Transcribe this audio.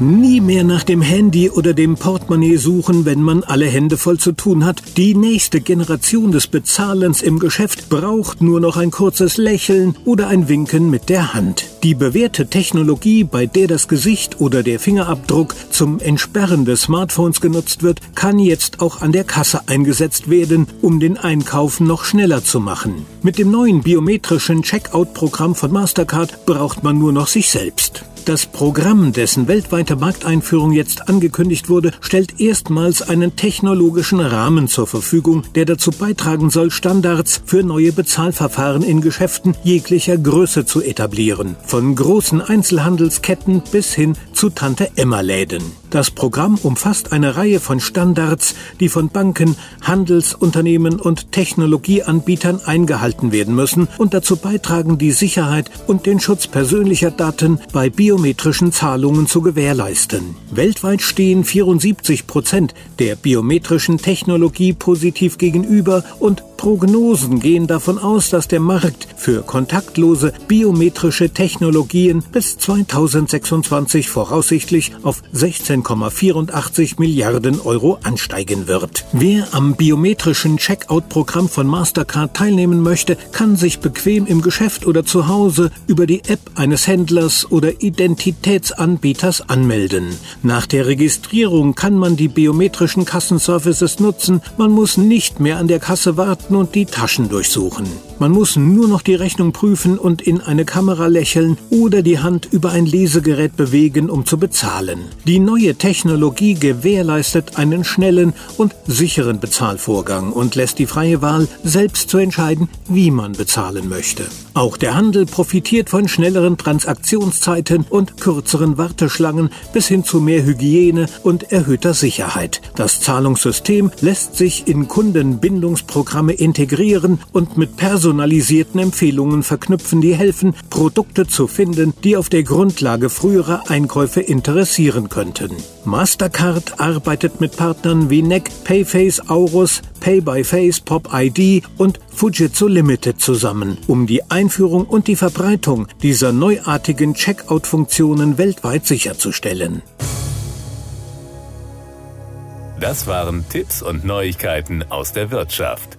Nie mehr nach dem Handy oder dem Portemonnaie suchen, wenn man alle Hände voll zu tun hat. Die nächste Generation des Bezahlens im Geschäft braucht nur noch ein kurzes Lächeln oder ein Winken mit der Hand. Die bewährte Technologie, bei der das Gesicht oder der Fingerabdruck zum Entsperren des Smartphones genutzt wird, kann jetzt auch an der Kasse eingesetzt werden, um den Einkauf noch schneller zu machen. Mit dem neuen biometrischen Checkout-Programm von Mastercard braucht man nur noch sich selbst. Das Programm, dessen weltweite Markteinführung jetzt angekündigt wurde, stellt erstmals einen technologischen Rahmen zur Verfügung, der dazu beitragen soll, Standards für neue Bezahlverfahren in Geschäften jeglicher Größe zu etablieren, von großen Einzelhandelsketten bis hin zu Tante-Emma-Läden. Das Programm umfasst eine Reihe von Standards, die von Banken, Handelsunternehmen und Technologieanbietern eingehalten werden müssen und dazu beitragen, die Sicherheit und den Schutz persönlicher Daten bei biometrischen Zahlungen zu gewährleisten. Weltweit stehen 74 Prozent der biometrischen Technologie positiv gegenüber und Prognosen gehen davon aus, dass der Markt für kontaktlose biometrische Technologien bis 2026 voraussichtlich auf 16,84 Milliarden Euro ansteigen wird. Wer am biometrischen Checkout-Programm von Mastercard teilnehmen möchte, kann sich bequem im Geschäft oder zu Hause über die App eines Händlers oder Identitätsanbieters anmelden. Nach der Registrierung kann man die biometrischen Kassenservices nutzen. Man muss nicht mehr an der Kasse warten und die Taschen durchsuchen. Man muss nur noch die Rechnung prüfen und in eine Kamera lächeln oder die Hand über ein Lesegerät bewegen, um zu bezahlen. Die neue Technologie gewährleistet einen schnellen und sicheren Bezahlvorgang und lässt die freie Wahl, selbst zu entscheiden, wie man bezahlen möchte. Auch der Handel profitiert von schnelleren Transaktionszeiten und kürzeren Warteschlangen bis hin zu mehr Hygiene und erhöhter Sicherheit. Das Zahlungssystem lässt sich in Kundenbindungsprogramme integrieren und mit personalisierten Empfehlungen verknüpfen, die helfen, Produkte zu finden, die auf der Grundlage früherer Einkäufe interessieren könnten. Mastercard arbeitet mit Partnern wie NEC, Payface, Aurus, Pay by Face, Pop ID und Fujitsu Limited zusammen, um die Einführung und die Verbreitung dieser neuartigen Checkout-Funktionen weltweit sicherzustellen. Das waren Tipps und Neuigkeiten aus der Wirtschaft.